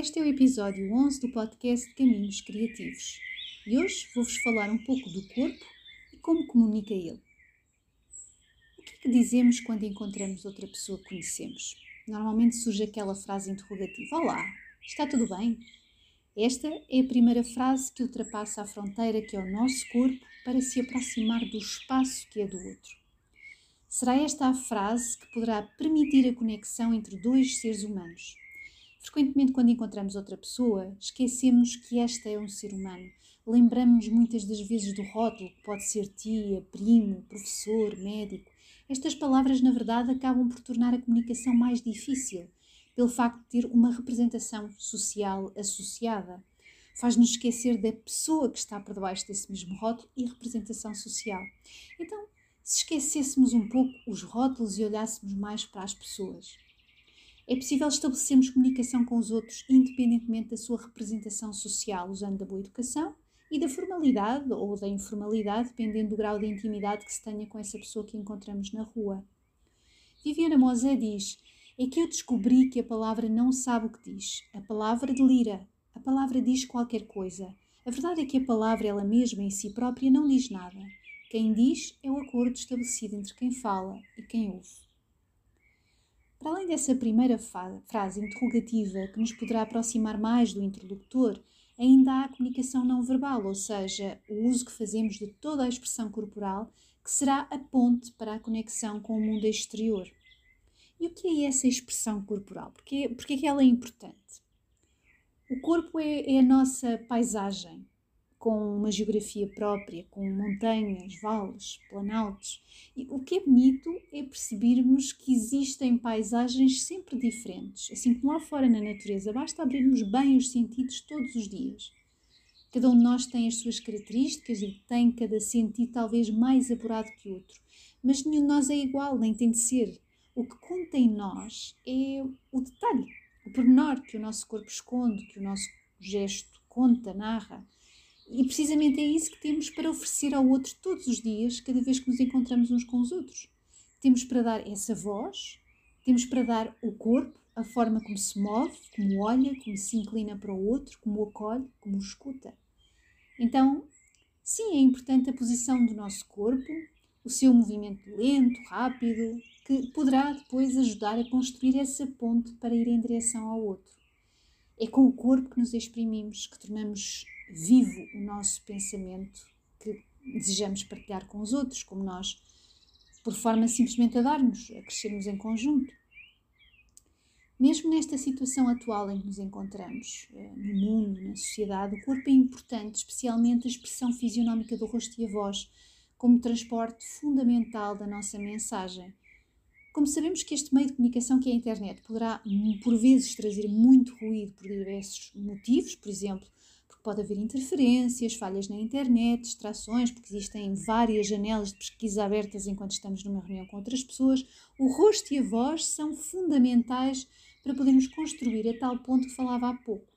Este é o episódio 11 do podcast Caminhos Criativos e hoje vou-vos falar um pouco do corpo e como comunica ele. O que é que dizemos quando encontramos outra pessoa que conhecemos? Normalmente surge aquela frase interrogativa: Olá, está tudo bem? Esta é a primeira frase que ultrapassa a fronteira que é o nosso corpo para se aproximar do espaço que é do outro. Será esta a frase que poderá permitir a conexão entre dois seres humanos Frequentemente, quando encontramos outra pessoa, esquecemos que esta é um ser humano. Lembramos-nos muitas das vezes do rótulo, que pode ser tia, primo, professor, médico. Estas palavras, na verdade, acabam por tornar a comunicação mais difícil, pelo facto de ter uma representação social associada. Faz-nos esquecer da pessoa que está por debaixo desse mesmo rótulo e representação social. Então, se esquecêssemos um pouco os rótulos e olhássemos mais para as pessoas. É possível estabelecermos comunicação com os outros independentemente da sua representação social, usando da boa educação e da formalidade ou da informalidade, dependendo do grau de intimidade que se tenha com essa pessoa que encontramos na rua. Viviana Mosé diz: É que eu descobri que a palavra não sabe o que diz. A palavra delira. A palavra diz qualquer coisa. A verdade é que a palavra, ela mesma em si própria, não diz nada. Quem diz é o acordo estabelecido entre quem fala e quem ouve. Para além dessa primeira frase interrogativa que nos poderá aproximar mais do interlocutor, ainda há a comunicação não verbal, ou seja, o uso que fazemos de toda a expressão corporal, que será a ponte para a conexão com o mundo exterior. E o que é essa expressão corporal? Porque, porque é que ela é importante? O corpo é, é a nossa paisagem, com uma geografia própria, com montanhas, vales, planaltos. E o que é bonito é percebermos que existem paisagens sempre diferentes, assim como lá fora na natureza, basta abrirmos bem os sentidos todos os dias. Cada um de nós tem as suas características e tem cada sentido talvez mais apurado que outro, mas nenhum de nós é igual, nem tem de ser. O que conta em nós é o detalhe, o pormenor que o nosso corpo esconde, que o nosso gesto conta, narra. E precisamente é isso que temos para oferecer ao outro todos os dias, cada vez que nos encontramos uns com os outros. Temos para dar essa voz, temos para dar o corpo, a forma como se move, como olha, como se inclina para o outro, como o acolhe, como o escuta. Então, sim, é importante a posição do nosso corpo, o seu movimento lento, rápido, que poderá depois ajudar a construir essa ponte para ir em direção ao outro. É com o corpo que nos exprimimos, que tornamos vivo o nosso pensamento que desejamos partilhar com os outros, como nós, por forma simplesmente a dar-nos, a crescermos em conjunto. Mesmo nesta situação atual em que nos encontramos, eh, no mundo, na sociedade, o corpo é importante, especialmente a expressão fisionómica do rosto e a voz, como transporte fundamental da nossa mensagem. Como sabemos que este meio de comunicação que é a internet poderá, por vezes, trazer muito ruído por diversos motivos, por exemplo, pode haver interferências, falhas na internet, distrações, porque existem várias janelas de pesquisa abertas enquanto estamos numa reunião com outras pessoas. O rosto e a voz são fundamentais para podermos construir a tal ponto que falava há pouco.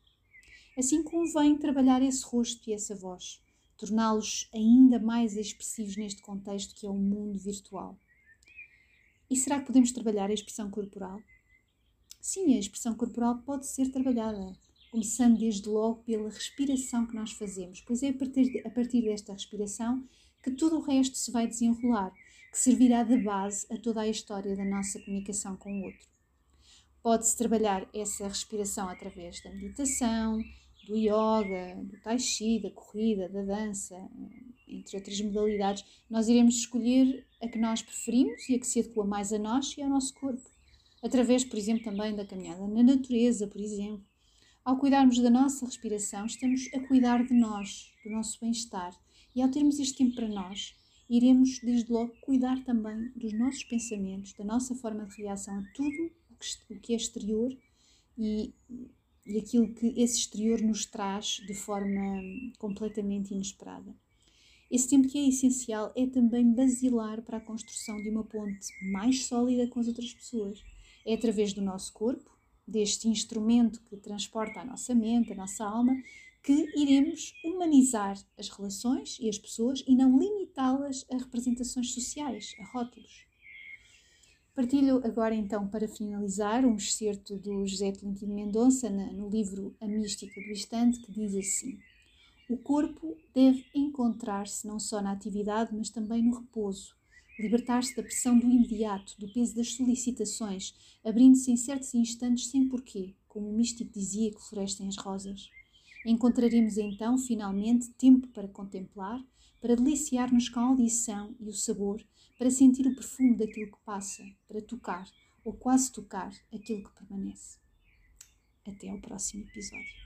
Assim convém trabalhar esse rosto e essa voz, torná-los ainda mais expressivos neste contexto que é o mundo virtual. E será que podemos trabalhar a expressão corporal? Sim, a expressão corporal pode ser trabalhada começando desde logo pela respiração que nós fazemos, pois é a partir, de, a partir desta respiração que tudo o resto se vai desenrolar, que servirá de base a toda a história da nossa comunicação com o outro. Pode-se trabalhar essa respiração através da meditação, do yoga, do tai chi, da corrida, da dança, entre outras modalidades. Nós iremos escolher a que nós preferimos e a que se adequa mais a nós e ao nosso corpo. Através, por exemplo, também da caminhada na natureza, por exemplo. Ao cuidarmos da nossa respiração, estamos a cuidar de nós, do nosso bem-estar. E ao termos este tempo para nós, iremos, desde logo, cuidar também dos nossos pensamentos, da nossa forma de reação a tudo o que é exterior e e aquilo que esse exterior nos traz de forma completamente inesperada. Esse tempo que é essencial é também basilar para a construção de uma ponte mais sólida com as outras pessoas. É através do nosso corpo, deste instrumento que transporta a nossa mente, a nossa alma, que iremos humanizar as relações e as pessoas e não limitá-las a representações sociais, a rótulos. Partilho agora então para finalizar um excerto do José Tolentino Mendonça no livro A Mística do Instante que diz assim: O corpo deve encontrar-se não só na atividade, mas também no repouso, libertar-se da pressão do imediato, do peso das solicitações, abrindo-se em certos instantes sem porquê, como o místico dizia que florescem as rosas. Encontraremos então, finalmente, tempo para contemplar, para deliciar-nos com a audição e o sabor, para sentir o perfume daquilo que passa, para tocar ou quase tocar aquilo que permanece. Até ao próximo episódio.